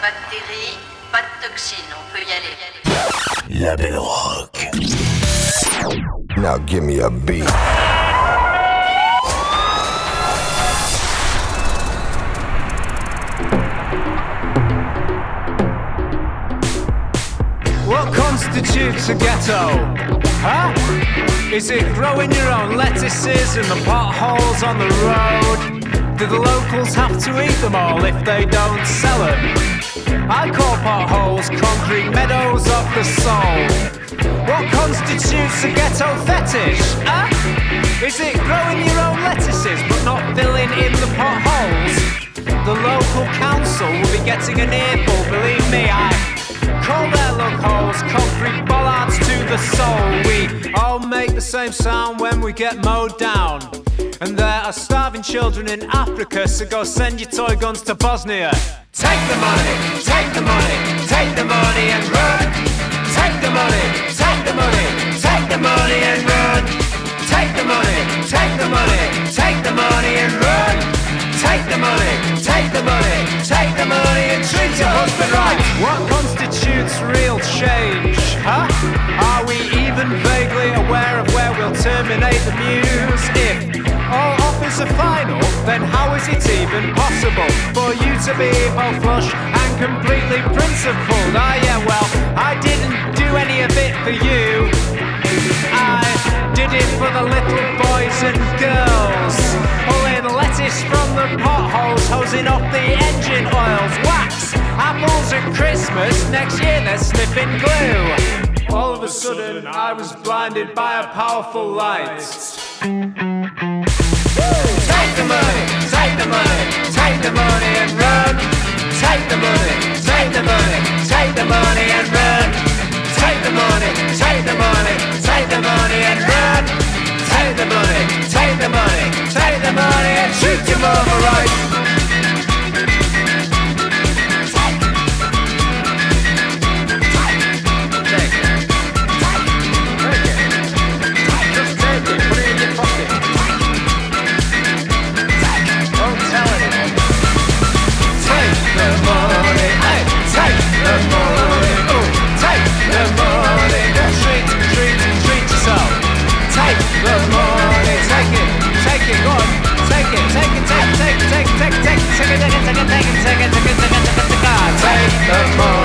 pas de bactéries, pas de toxines, on peut y aller. La belle rock. Now give me a beat. What constitutes a ghetto? Huh? Is it growing your own lettuces in the potholes on the road? Do the locals have to eat them all if they don't sell them? I call potholes concrete meadows of the soul. What constitutes a ghetto fetish? Huh? Is it growing your own lettuces but not filling in the potholes? The local council will be getting an earful, believe me, I call their look concrete bollards to the soul. We all make the same sound when we get mowed down. And there are starving children in Africa, so go send your toy guns to Bosnia. Take the money, take the money, take the money and run. Take the money, take the money, take the money and run. Take the money, take the money, take the money and run. Take the money, take the money, take the money and treat your husband right. What constitutes real change, huh? Are we even vaguely aware of where we'll terminate the muse? If all offers are final, then how is it even possible for you to be both flush and completely principled? Ah, yeah, well, I didn't do any of it for you. I did it for the little boys and girls. Pulling lettuce from the potholes, hosing off the engine oils. Wax, apples at Christmas, next year they're sniffing glue. All of a sudden, I was blinded by a powerful light. Take the money, take the money, take the money and run. Take the money, take the money, take the money and run. Take the money, take the money, take the money and run. Take the money, take the money, take the money and shoot your mama right. Take the money,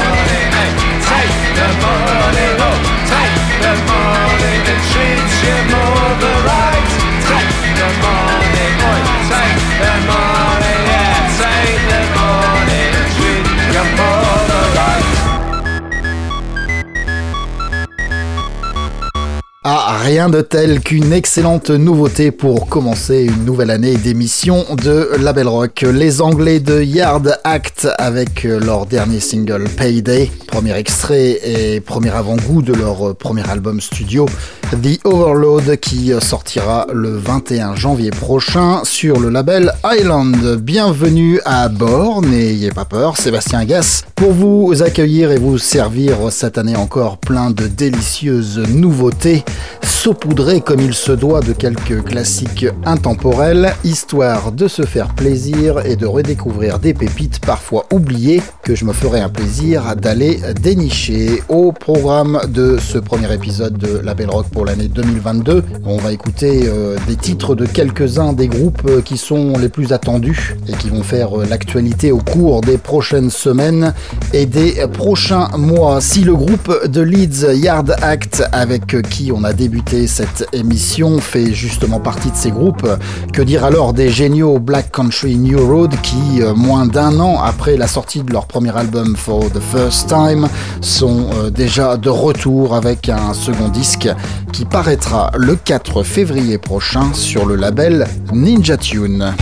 Rien de tel qu'une excellente nouveauté pour commencer une nouvelle année d'émission de Label Rock. Les Anglais de Yard Act avec leur dernier single Payday, premier extrait et premier avant-goût de leur premier album studio The Overload qui sortira le 21 janvier prochain sur le label Island. Bienvenue à bord, n'ayez pas peur, Sébastien Gass pour vous accueillir et vous servir cette année encore plein de délicieuses nouveautés saupoudré comme il se doit de quelques classiques intemporels, histoire de se faire plaisir et de redécouvrir des pépites parfois oubliées que je me ferai un plaisir d'aller dénicher. Au programme de ce premier épisode de La Belle Rock pour l'année 2022, on va écouter euh, des titres de quelques-uns des groupes euh, qui sont les plus attendus et qui vont faire euh, l'actualité au cours des prochaines semaines et des prochains mois. Si le groupe de Leeds Yard Act avec qui on a débuté cette émission fait justement partie de ces groupes. Que dire alors des géniaux Black Country New Road qui, euh, moins d'un an après la sortie de leur premier album For the First Time, sont euh, déjà de retour avec un second disque qui paraîtra le 4 février prochain sur le label Ninja Tune.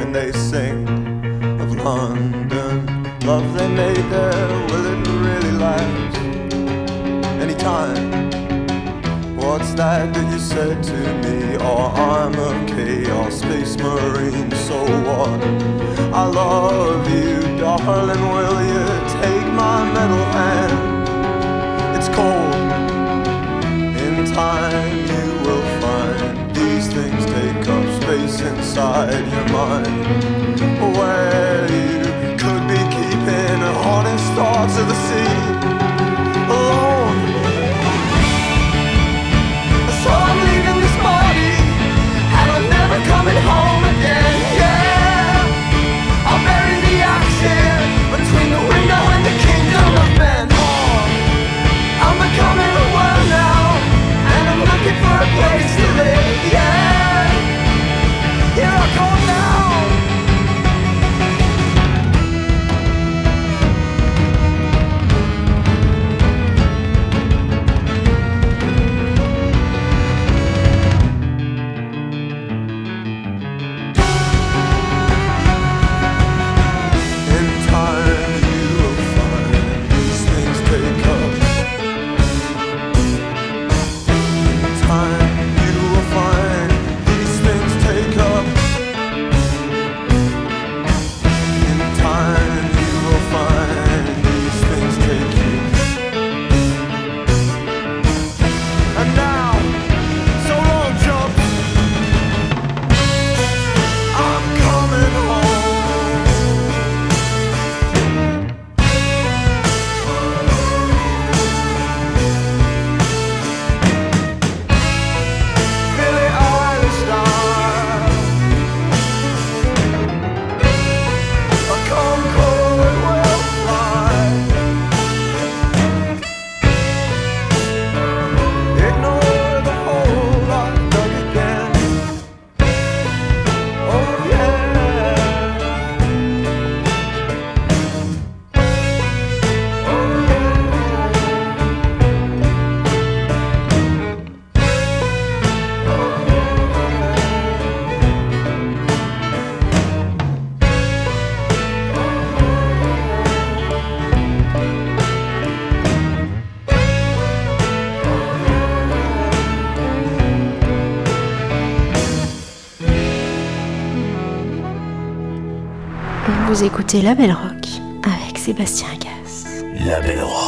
And they sing of London. Love they made there, will it really last? Anytime. What's that that you said to me? Oh, I'm a chaos space marine, so what? I love you, darling. Will inside your mind. Where you could be keeping honest thoughts of the sea écoutez La Belle Rock avec Sébastien Gas. La Belle Rock.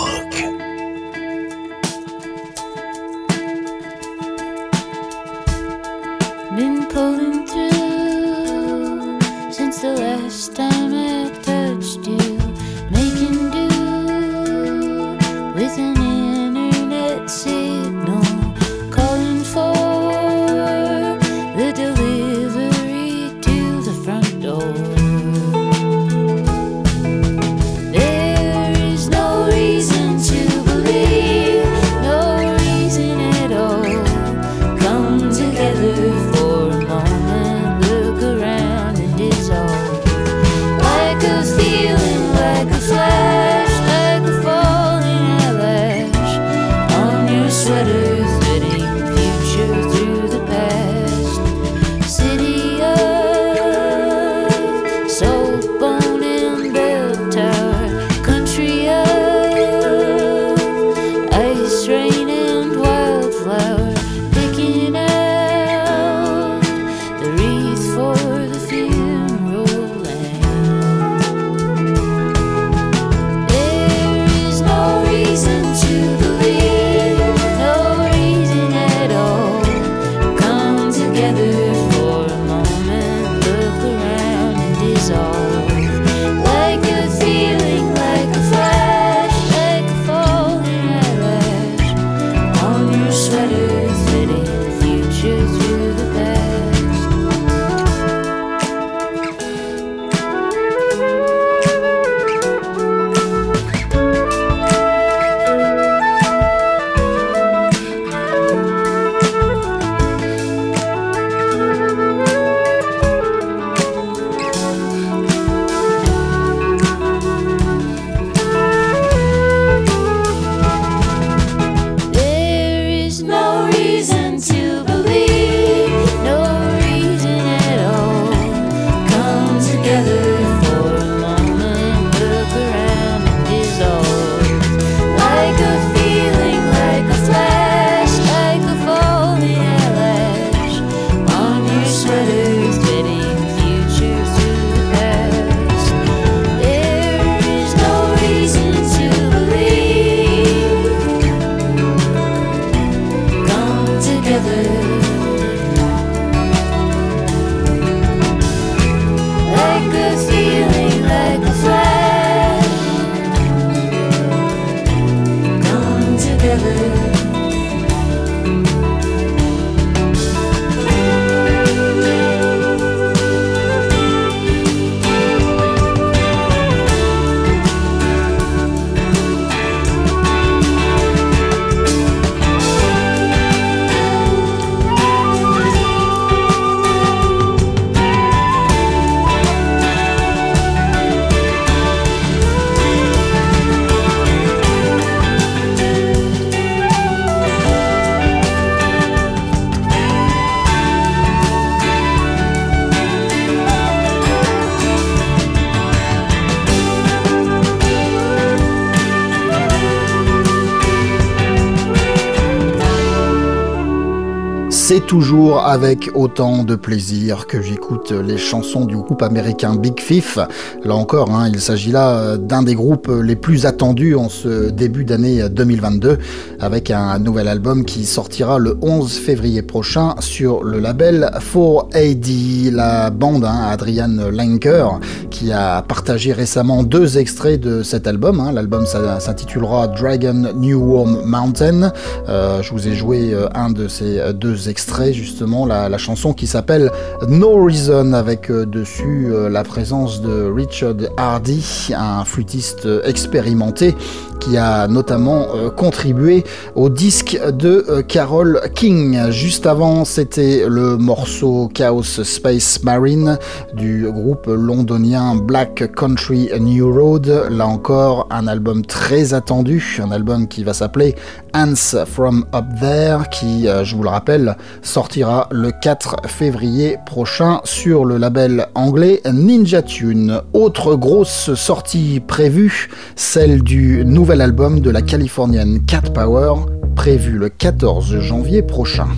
C'est toujours avec autant de plaisir que j'écoute les chansons du groupe américain Big Fifth. Là encore, hein, il s'agit là d'un des groupes les plus attendus en ce début d'année 2022, avec un nouvel album qui sortira le 11 février prochain sur le label 4AD. La bande, hein, Adrian Lenker, qui a partagé récemment deux extraits de cet album. Hein. L'album s'intitulera Dragon New Warm Mountain. Euh, je vous ai joué euh, un de ces deux extraits, justement, la, chanson qui s'appelle No Reason, avec euh, dessus euh, la présence de Richard Hardy, un flûtiste expérimenté qui a notamment euh, contribué au disque de Carol King. Juste avant, c'était le morceau Chaos Space Marine du groupe londonien Black Country New Road. Là encore, un album très attendu, un album qui va s'appeler Ants from Up There, qui, je vous le rappelle, sortira le 4 février prochain sur le label anglais Ninja Tune. Autre grosse sortie prévue, celle du nouvel album de la californienne Cat Power, prévu le 14 janvier prochain.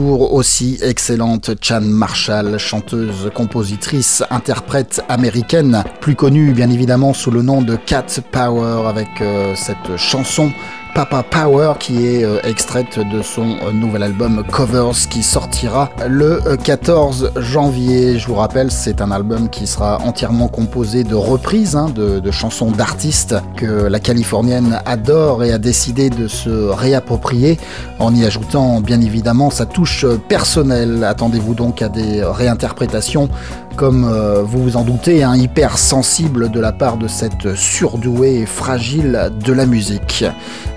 Aussi excellente Chan Marshall, chanteuse, compositrice, interprète américaine, plus connue bien évidemment sous le nom de Cat Power avec euh, cette chanson Papa Power qui est euh, extraite de son euh, nouvel album Covers qui sortira le 14 euh, janvier. Je vous rappelle, c'est un album qui sera entièrement composé de reprises hein, de, de, chansons d'artistes que la Californienne adore et a décidé de se réapproprier en y ajoutant bien évidemment sa touche personnelle. Attendez-vous donc à des réinterprétations comme vous vous en doutez, un hyper sensible de la part de cette surdouée et fragile de la musique.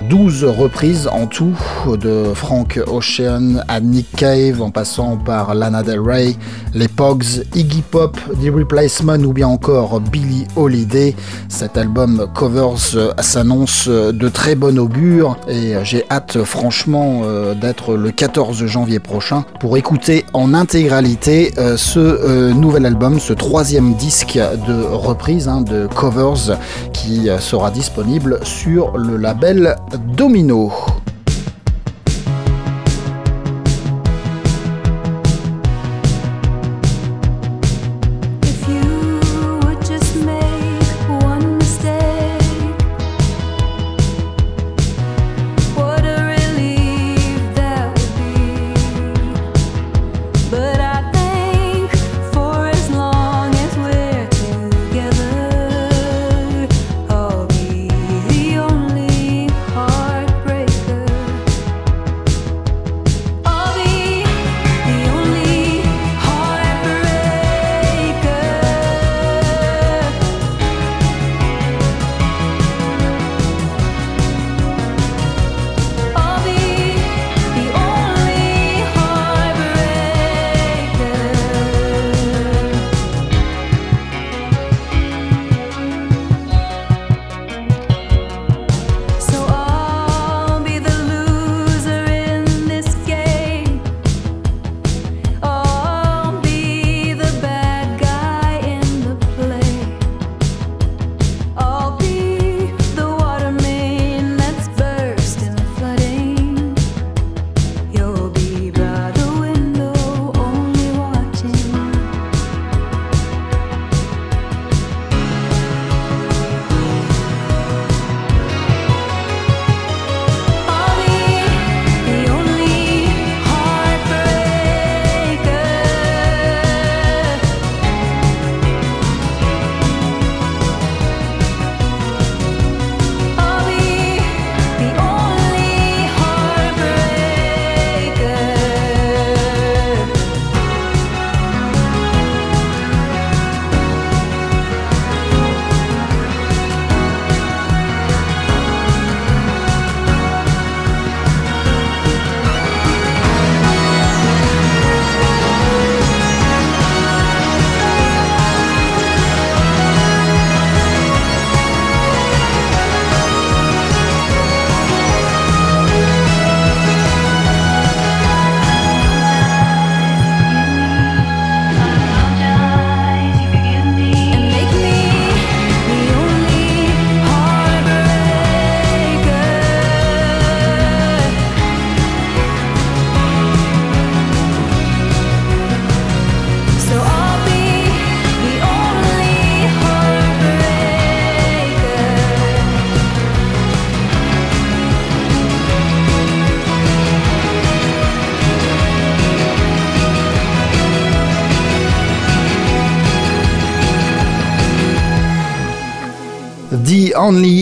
12 reprises en tout, de Frank Ocean à Nick Cave, en passant par Lana Del Rey, les Pogs, Iggy Pop, The Replacement ou bien encore Billie Holiday. Cet album Covers s'annonce de très bon augure et j'ai hâte franchement euh, d'être le 14 janvier prochain pour écouter en intégralité euh, ce euh, nouvel ce troisième disque de reprise hein, de Covers qui sera disponible sur le label Domino.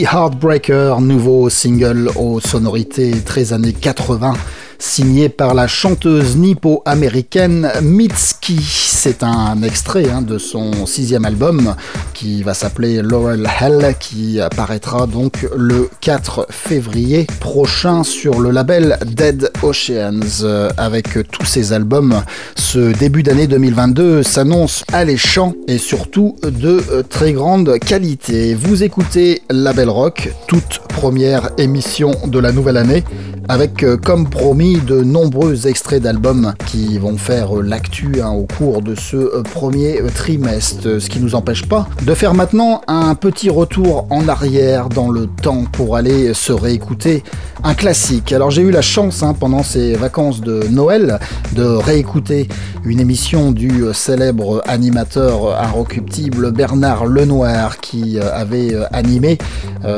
Heartbreaker, nouveau single aux sonorités très années 80 signé par la chanteuse nippo-américaine Mitski. C'est un extrait hein, de son sixième album qui va s'appeler Laurel Hell, qui apparaîtra donc le 4 février prochain sur le label Dead Oceans. Avec tous ces albums, ce début d'année 2022 s'annonce alléchant et surtout de très grande qualité. Vous écoutez Label Rock, toute première émission de la nouvelle année, avec comme promis de nombreux extraits d'albums qui vont faire l'actu hein, au cours de ce euh, premier euh, trimestre, ce qui nous empêche pas de faire maintenant un petit retour en arrière dans le temps pour aller se réécouter un classique. Alors j'ai eu la chance hein, pendant ces vacances de Noël de réécouter une émission du euh, célèbre animateur inrecuptible Bernard Lenoir qui avait animé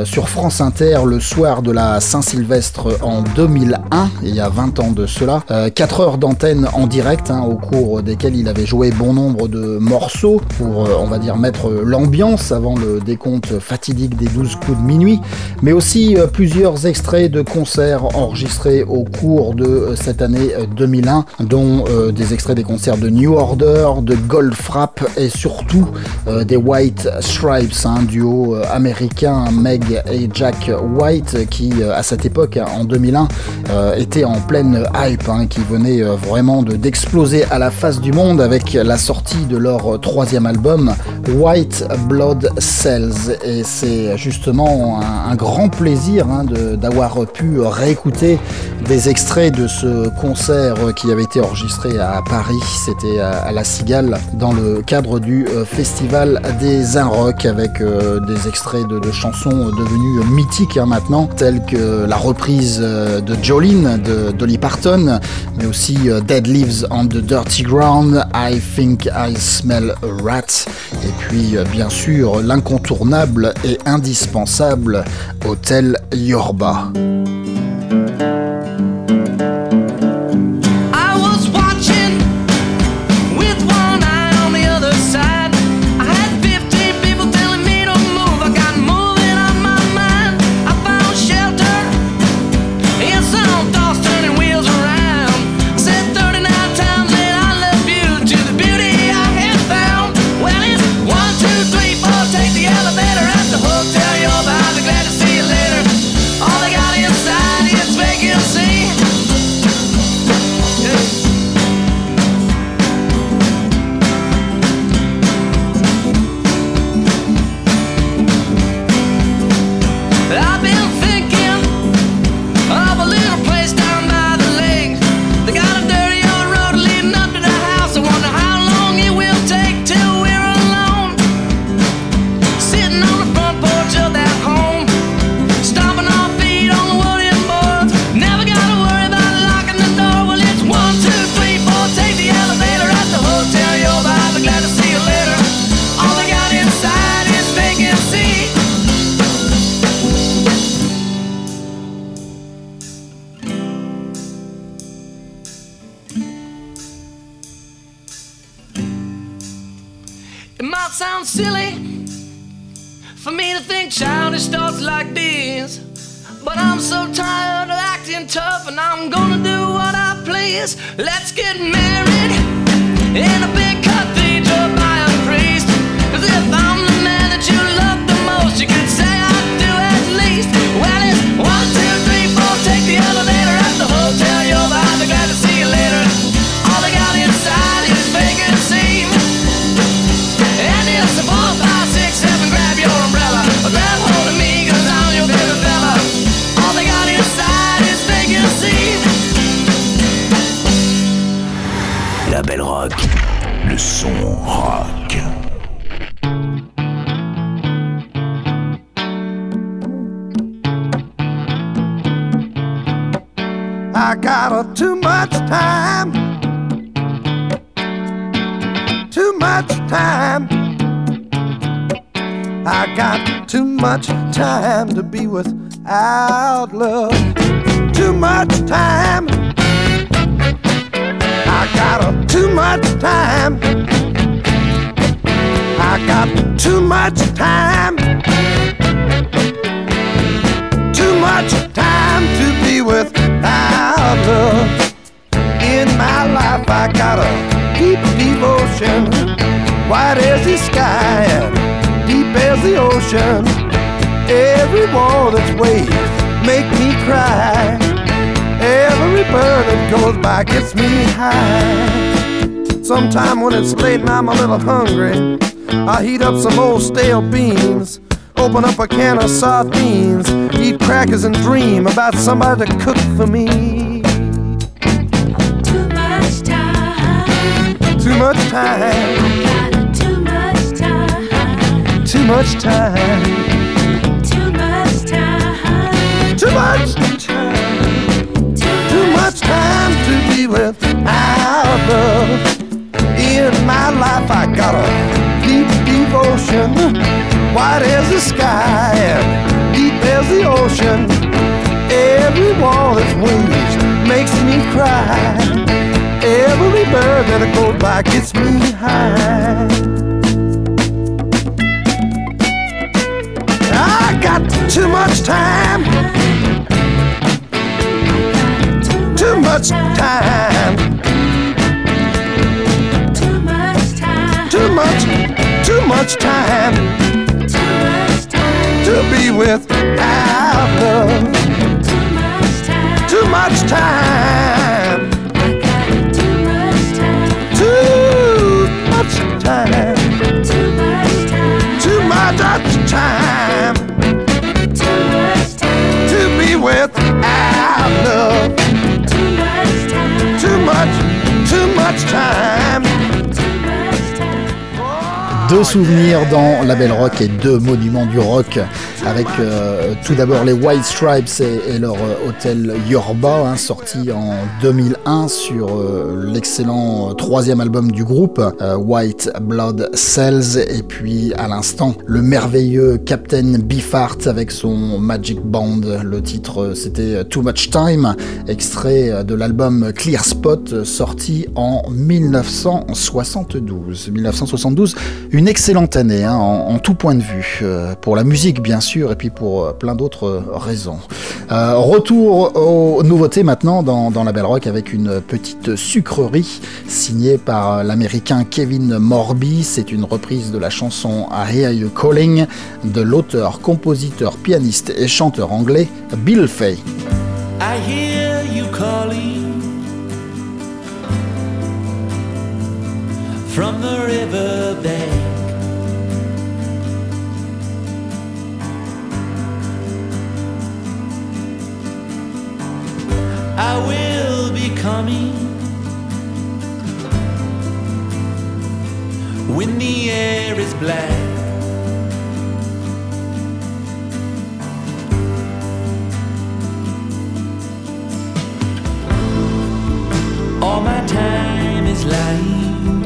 sur France Inter le soir de la Saint-Sylvestre en 2001, il y a 20 temps de cela. 4 euh, heures d'antenne en direct, hein, au cours desquelles il avait joué bon nombre de morceaux pour, euh, on va dire, mettre l'ambiance avant le décompte fatidique des 12 coups de minuit, mais aussi euh, plusieurs extraits de concerts enregistrés au cours de cette année 2001, dont des extraits des concerts de New Order, de Goldfrapp et surtout des White Stripes, un duo américain, Meg et Jack White, qui à cette époque, en 2001, était en pleine hype, hein, qui venait vraiment d'exploser à la face du monde avec la sortie de leur troisième album, White Blood Cells. Et c'est justement un, grand plaisir hein, d'avoir pu réécouter des extraits de ce concert qui avait été enregistré à Paris. C'était à, La Cigale dans le cadre du euh, Festival des Rock avec euh, des extraits de, chansons devenues mythiques hein, maintenant, telles que la reprise euh, de Jolene de Dolly Parton, mais aussi Dead Leaves on the Dirty Ground, I Think I Smell a Rat, et puis bien sûr l'incontournable et indispensable Hotel Yorba. much time to be without love. Too much time. I got a too much time. I got too much time. Too much time to be without love. In my life, I got a deep devotion, wide as the sky and deep as the ocean. Sometime when it's late and I'm a little hungry, I heat up some old stale beans, open up a can of sardines, eat crackers and dream about somebody to cook for me. Too much time. Too much time. Too much time. Too much time. Too much time. Too much time. To be without love in my life I got a deep devotion, wide as the sky and deep as the ocean. Every wall that's wings makes me cry. Every bird that goes by gets me high. I got too much time. much time. Too much time. Too much, too much time. Too much time. To be without love. Too much time. Too much time. Too much time. Too much time. Too much time. Deux souvenirs dans la Belle Rock et deux monuments du rock avec euh, tout d'abord les White Stripes et, leur euh, hôtel Yorba hein, sorti en 2001 sur euh, l'excellent troisième album du groupe White Blood Cells. Et puis à l'instant le merveilleux Captain Beefheart avec son Magic Band. Le titre c'était Too Much Time extrait de l'album Clear Spot sorti en 1972 1972 une excellente année hein, en, tout point de vue pour la musique bien sûr et puis pour euh, plein d'autres euh, raisons. Euh, retour aux nouveautés maintenant dans, la Belle Rock avec une petite sucrerie signée par l'américain Kevin Morby. C'est une reprise de la chanson I Hear You Calling de l'auteur, compositeur, pianiste et chanteur anglais Bill Fay. I hear you calling from the riverbank. I will be coming when the air is black. All my time is lying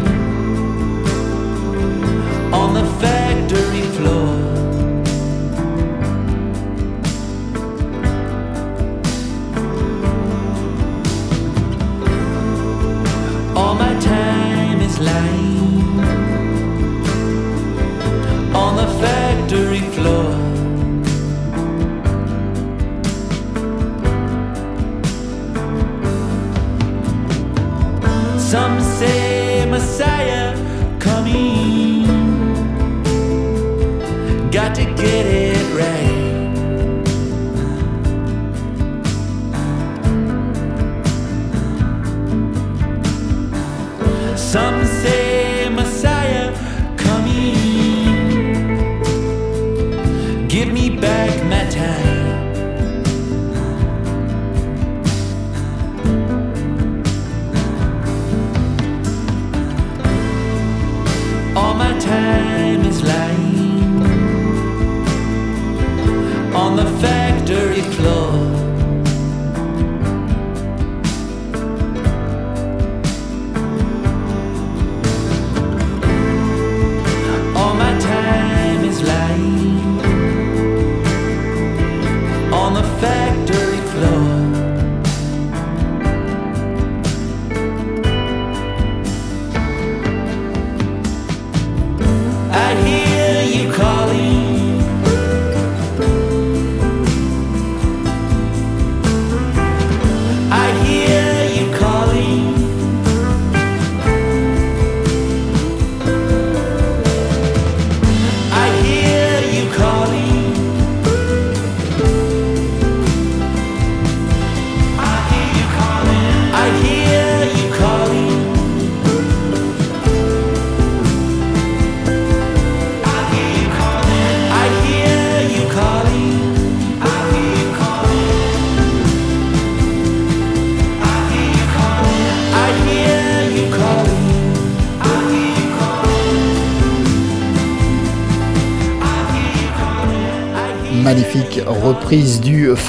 on the factory floor. All my time is lying on the factory floor. Some say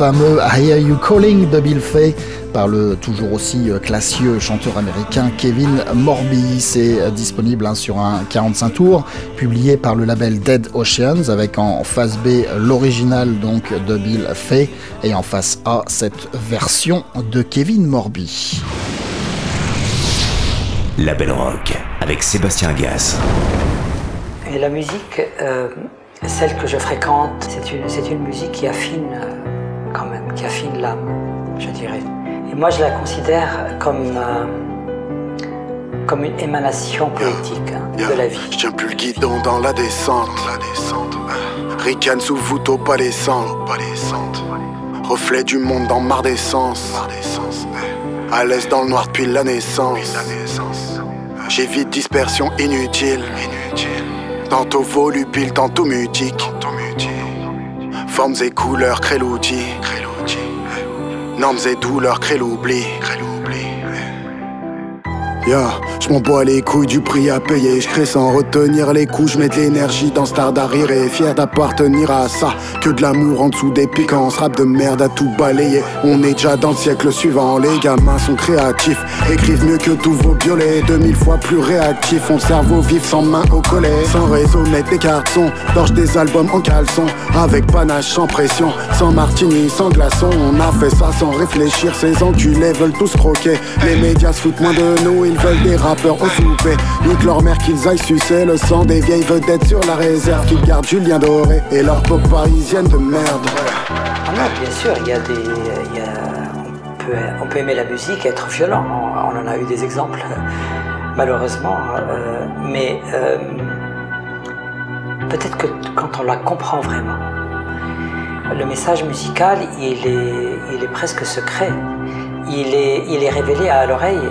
fameux I Hear You Calling de Bill Fay par le toujours aussi euh, classieux chanteur américain Kevin Morby. C'est euh, disponible hein, sur un 45 tours, publié par le label Dead Oceans, avec en face B l'original donc de Bill Fay et en face A cette version de Kevin Morby. La Belle Rock avec Sébastien Gas. Et la musique, euh, celle que je fréquente, c'est une, c'est une musique qui affine moi, je la considère comme, euh, comme une émanation poétique hein, Yeah. de la vie. Je tiens plus le guidon dans la descente. La descente. Ricane sous voûte opalescente. Reflet du monde dans marre d'essence. À l'aise dans le noir depuis la naissance. J'évite dispersion inutile. Tantôt volubile, tantôt mutique. Formes et couleurs créent l'outil. Normes et douleurs créent l'oubli. Ya, je m'en bats les couilles du prix à payer. Je crée sans retenir les coups. Je mets de l'énergie dans Star d'arrière fier d'appartenir à ça. Que de l'amour en dessous des piquants. Rap de merde à tout balayer. On est déjà dans le siècle suivant. Les gamins sont créatifs. Écrivent mieux que tous vos violets. 2000 fois plus réactifs. On cerveau vif sans main au collet. Sans réseau net des cartons. Torche des albums en caleçon. Avec panache sans pression. Sans martini, sans glaçon. On a fait ça sans réfléchir. Ces enculés veulent tous croquer. Les médias se foutent moins de nous. Ils veulent des rappeurs au souper. Nique leur mère qu'ils aillent sucer le sang des vieilles vedettes sur la réserve. Qu'ils gardent Julien Doré et leur pop parisienne de merde. Ah bien sûr, il y a des. on, peut, aimer la musique et être violent. On, en a eu des exemples, malheureusement. euh, mais euh, peut-être que quand on la comprend vraiment, le message musical, il est, presque secret. Il est révélé à l'oreille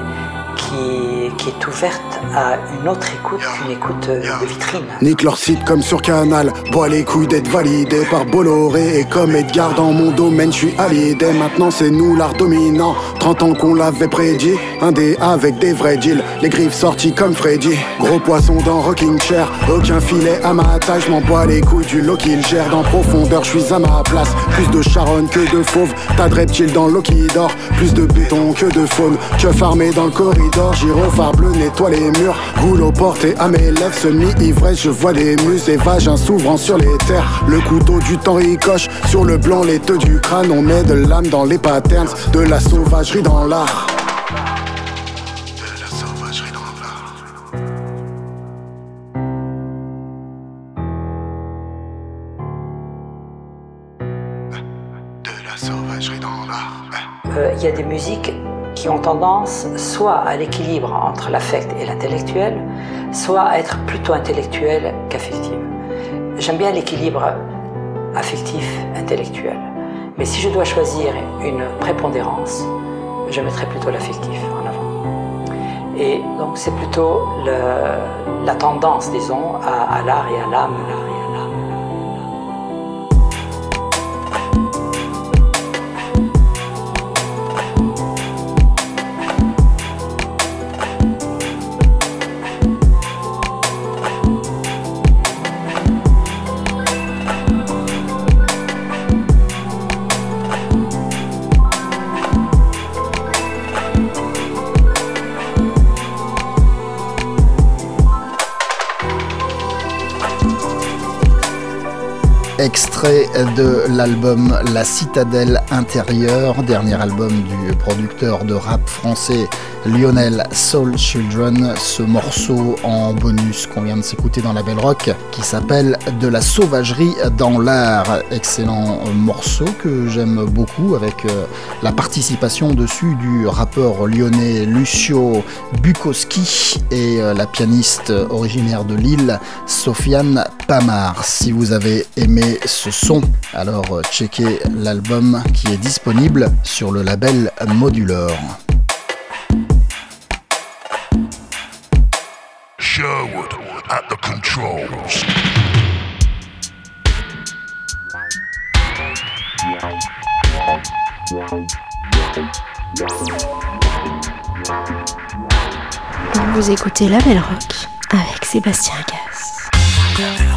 qui, est ouverte à une autre écoute qu'une écoute de vitrine. Nique leur site comme sur Canal. Bois les couilles d'être validé par Bolloré. Et comme Edgar dans mon domaine, je suis allié. Maintenant, c'est nous l'art dominant. 30 ans qu'on l'avait prédit. Un dé avec des vrais deals. Les griffes sorties comme Freddy. Gros poisson dans Rocking Chair. Aucun filet à ma taille. Je m'en bois les couilles du lot qu'il gère. Dans profondeur, je suis à ma place. Plus de charonne que de fauve. T'as de reptiles dans l'eau qui dort. Plus de béton que de faune. Que farmé dans le corridor. Gyrophare bleu nettoie les murs. Goulot porté à mes lèvres. Semi-ivresse, je vois des muses et vagins s'ouvrant sur les terres. Le couteau du temps ricoche. Sur le blanc, les teux du crâne. On met de l'âme dans les patterns. De la sauvagerie dans l'art. Euh, il y a des musiques qui ont tendance soit à l'équilibre entre l'affect et l'intellectuel, soit à être plutôt intellectuelle qu'affective. J'aime bien l'équilibre affectif-intellectuel. Mais si je dois choisir une prépondérance, je mettrai plutôt l'affectif en avant. Et donc c'est plutôt la tendance, disons, à, l'art et à l'âme. De l'album La Citadelle Intérieure, dernier album du producteur de rap français Lionel Soul Children. Ce morceau en bonus qu'on vient de s'écouter dans la Belle Rock qui s'appelle De la sauvagerie dans l'art. Excellent morceau que j'aime beaucoup avec euh, la participation dessus du rappeur lyonnais Lucio Bukowski et euh, la pianiste originaire de Lille Sofiane Pamar. Si vous avez aimé ce son, alors euh, checkez l'album qui est disponible sur le label Modulor. Vous écoutez La Belle Rock avec Sébastien Gas.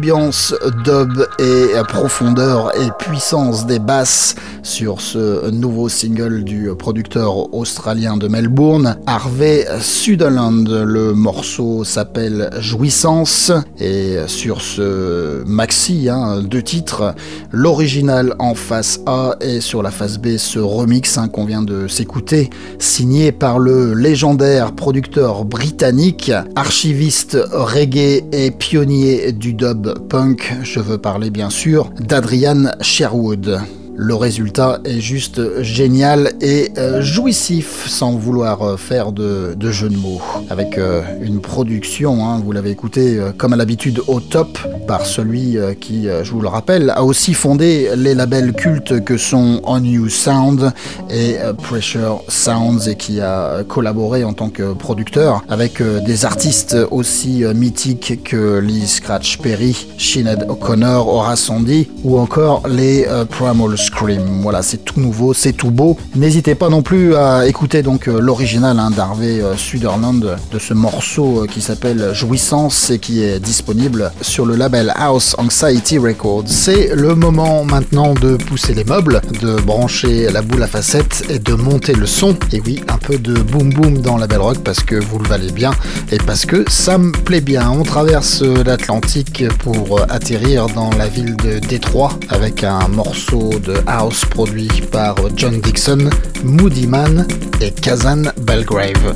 Ambiance dub et profondeur et puissance des basses sur ce nouveau single du producteur australien de Melbourne, Harvey Sutherland. Le morceau s'appelle Jouissance et sur ce maxi, hein, deux titres, l'original en face A et sur la face B ce remix hein, qu'on vient de s'écouter, signé par le légendaire producteur britannique, archiviste reggae et pionnier du dub punk, je veux parler bien sûr d'Adrian Sherwood. Le résultat est juste génial et euh, jouissif sans vouloir euh, faire de, jeu de mots. Avec euh, une production, hein, vous l'avez écouté comme à l'habitude au top par celui qui, je vous le rappelle, a aussi fondé les labels cultes que sont On You Sound et Pressure Sounds et qui a collaboré en tant que producteur avec des artistes aussi mythiques que Lee Scratch Perry, Sinead O'Connor, Horace Sandy ou encore les Primal voilà, c'est tout nouveau, c'est tout beau. N'hésitez pas non plus à écouter donc euh, l'original hein, d'Harvey euh, Sutherland de ce morceau euh, qui s'appelle Jouissance et qui est disponible sur le label House Anxiety Records. C'est le moment maintenant de pousser les meubles, de brancher la boule à facettes et de monter le son. Et oui, un peu de boom boom dans la Belle Rock parce que vous le valez bien et parce que ça me plaît bien. On traverse l'Atlantique pour atterrir dans la ville de Détroit avec un morceau de House produit par John Dixon, Moody Man et Kazan Belgrave.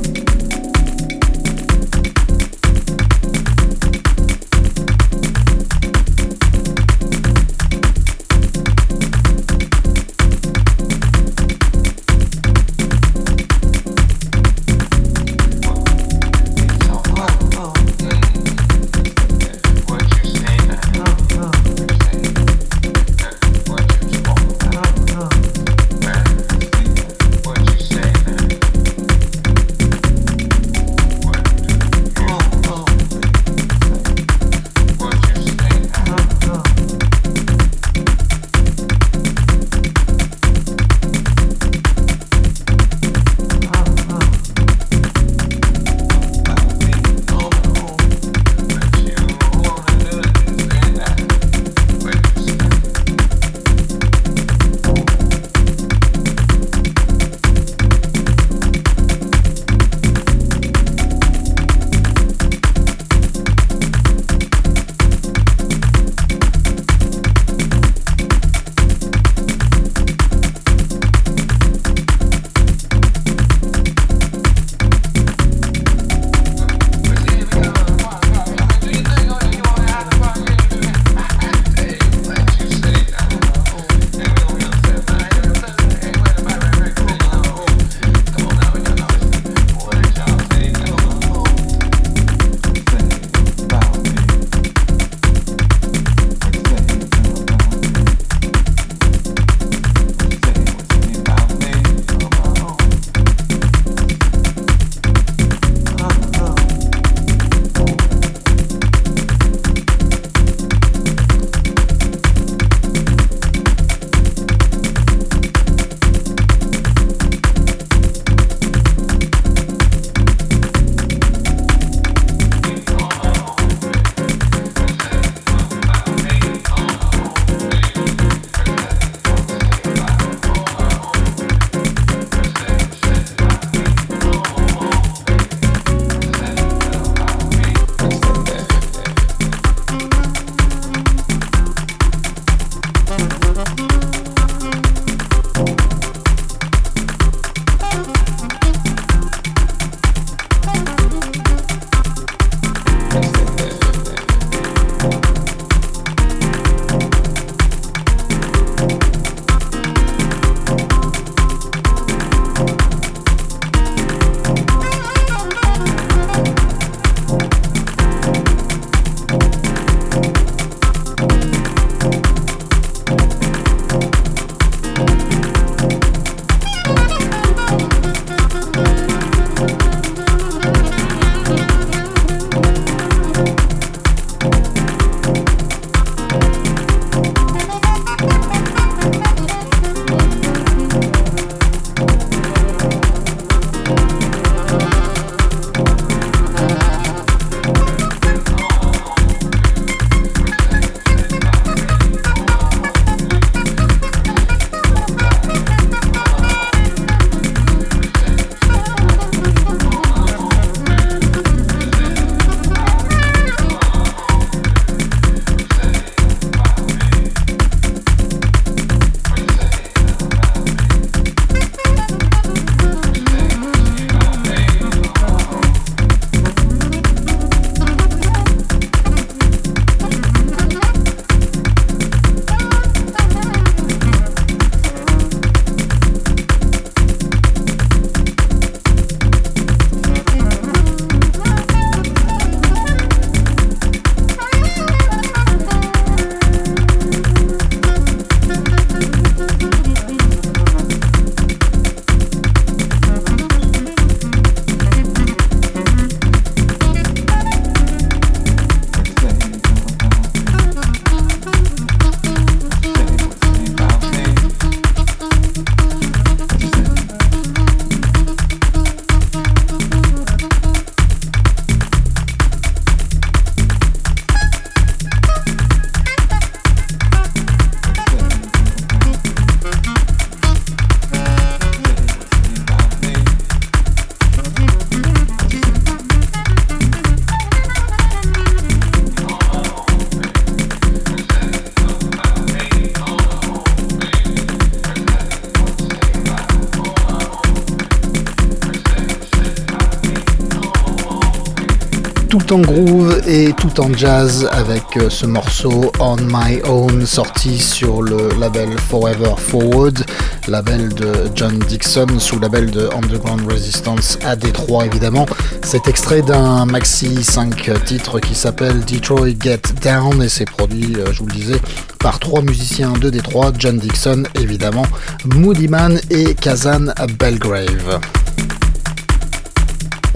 Groove et tout en jazz avec euh, ce morceau On My Own sorti sur le label Forever Forward, label de John Dixon sous label de Underground Resistance à Détroit évidemment. C'est extrait d'un maxi 5 titres qui s'appelle Detroit Get Down et c'est produit, euh, je vous le disais, par trois musiciens de Détroit, John Dixon évidemment, Moody Man et Kazan Belgrave.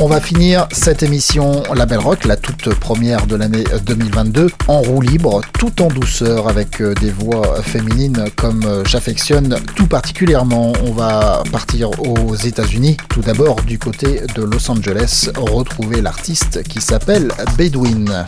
On va finir cette émission Label Rock, la toute première de l'année 2022, en roue libre, tout en douceur, avec euh, des voix féminines comme euh, j'affectionne tout particulièrement. On va partir aux États-Unis, tout d'abord du côté de Los Angeles, retrouver l'artiste qui s'appelle Bedouin.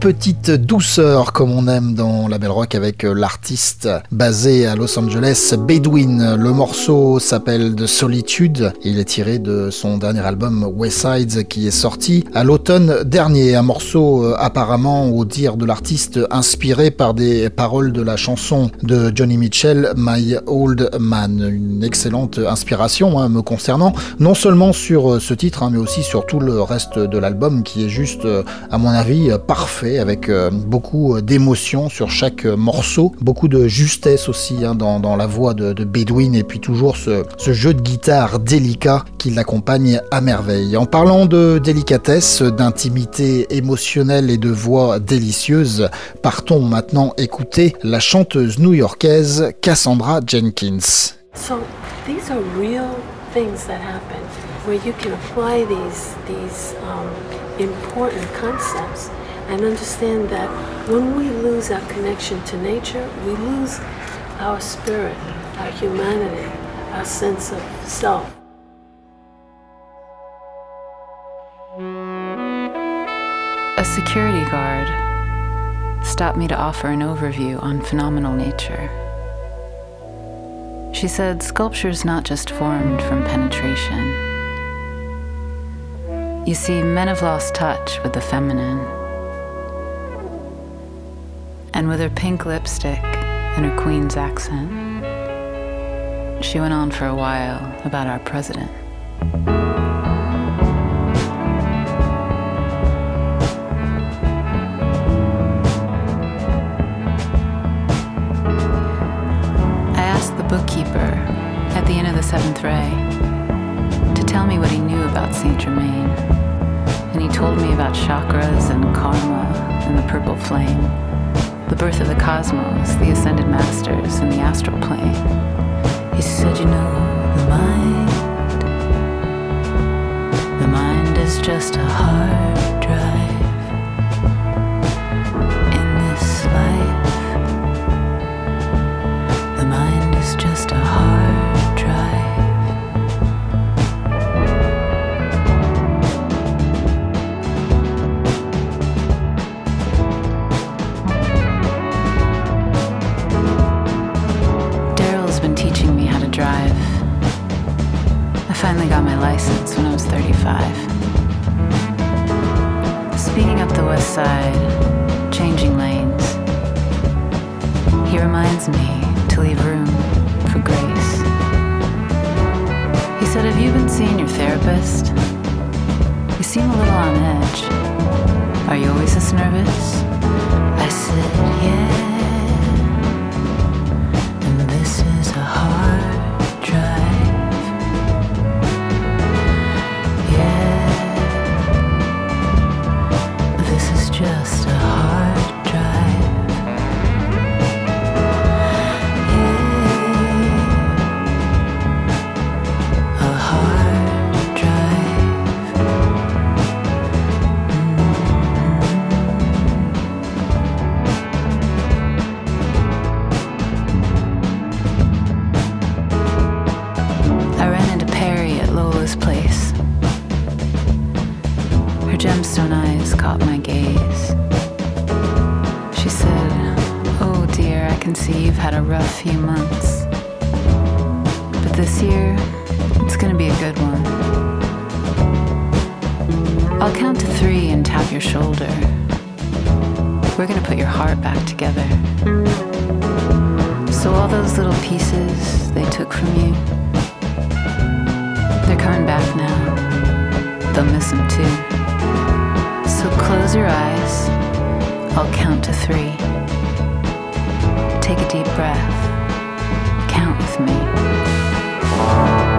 Petite douceur comme on aime dans la Belle Rock avec euh, l'artiste basé à Los Angeles, Bedouin. Le morceau s'appelle The Solitude. Il est tiré de son dernier album West Sides qui est sorti à l'automne dernier. Un morceau euh, apparemment, au dire de l'artiste, inspiré par des paroles de la chanson de Johnny Mitchell, My Old Man. Une excellente inspiration hein, me concernant, non seulement sur euh, ce titre, hein, mais aussi sur tout le reste de l'album qui est juste, à mon avis, parfait avec euh, beaucoup d'émotion sur chaque morceau, beaucoup de justesse aussi hein, dans, la voix de, de, Bedouin et puis toujours ce, jeu de guitare délicat qui l'accompagne à merveille. En parlant de délicatesse, d'intimité émotionnelle et de voix délicieuse, partons maintenant écouter la chanteuse new-yorkaise Cassandra Jenkins. So, these are real things that happen where you can apply these, these um, important concepts and understand that when we lose our connection to nature, we lose our spirit, our humanity, our sense of self. A security guard stopped me to offer an overview on phenomenal nature. She said sculpture's not just formed from penetration. You see, men have lost touch with the feminine. And with her pink lipstick and her queen's accent, she went on for a while about our president. I asked the bookkeeper at the end of the seventh ray to tell me what he knew about Saint Germain. And he told me about chakras and karma and the purple flame, the birth of the cosmos, the ascended masters, and the astral plane. He said, You know, the mind, the mind is just a hard I'll count to three. Take a deep breath. Count with me.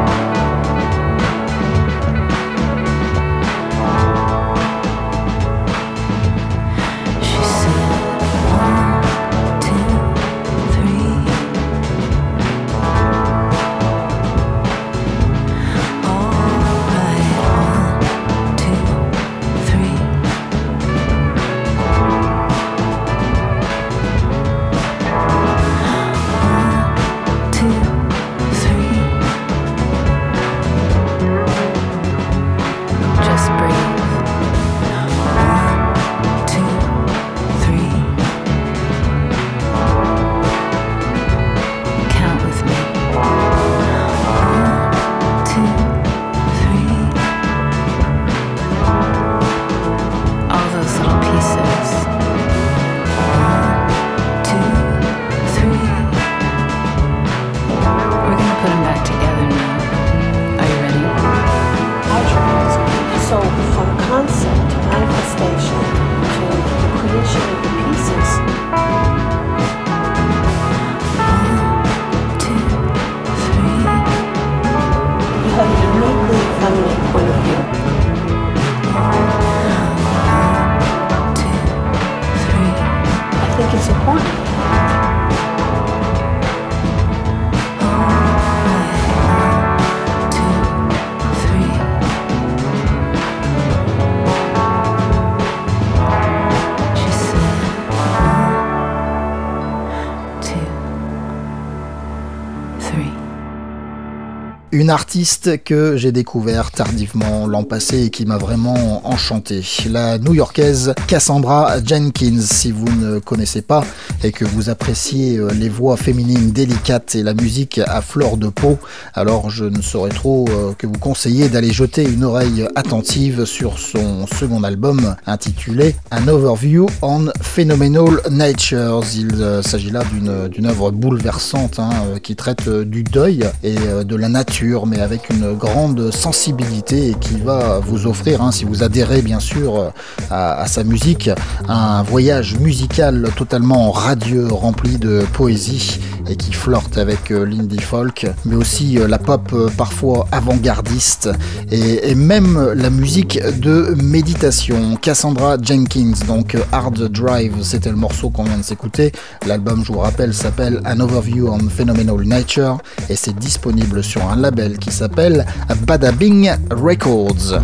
Une artiste que j'ai découvert tardivement l'an passé et qui m'a vraiment enchanté. La new-yorkaise Cassandra Jenkins, si vous ne connaissez pas et que vous appréciez euh, les voix féminines délicates et la musique à fleur de peau, alors je ne saurais trop euh, que vous conseiller d'aller jeter une oreille attentive sur son second album intitulé An Overview on Phenomenal Natures. Il euh, s'agit là d'une œuvre bouleversante hein, qui traite du deuil et de la nature mais avec une grande sensibilité et qui va vous offrir, hein, si vous adhérez bien sûr à, sa musique, un voyage musical totalement radieux, rempli de poésie et qui flirte avec euh, l'indie folk, mais aussi euh, la pop euh, parfois avant-gardiste et, même la musique de méditation. Cassandra Jenkins, donc Hard Drive, c'était le morceau qu'on vient de s'écouter. L'album, je vous rappelle, s'appelle An Overview on Phenomenal Nature et c'est disponible sur un label qui s'appelle Badabing Records.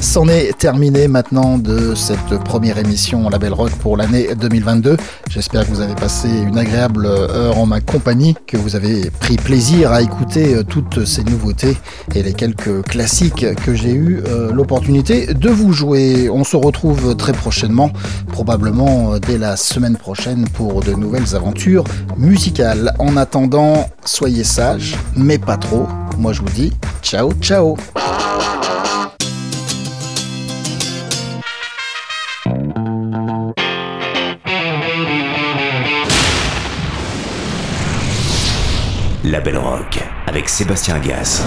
C'en est terminé maintenant de cette première émission Label Rock pour l'année 2022. J'espère que vous avez passé une agréable heure en ma compagnie, que vous avez pris plaisir à écouter euh, toutes ces nouveautés et les quelques classiques que j'ai eu euh, l'opportunité de vous jouer. On se retrouve très prochainement, probablement euh, dès la semaine prochaine pour de nouvelles aventures musicales. En attendant, soyez sages, mais pas trop. Moi je vous dis ciao ciao La Belle Rock avec Sébastien Gas.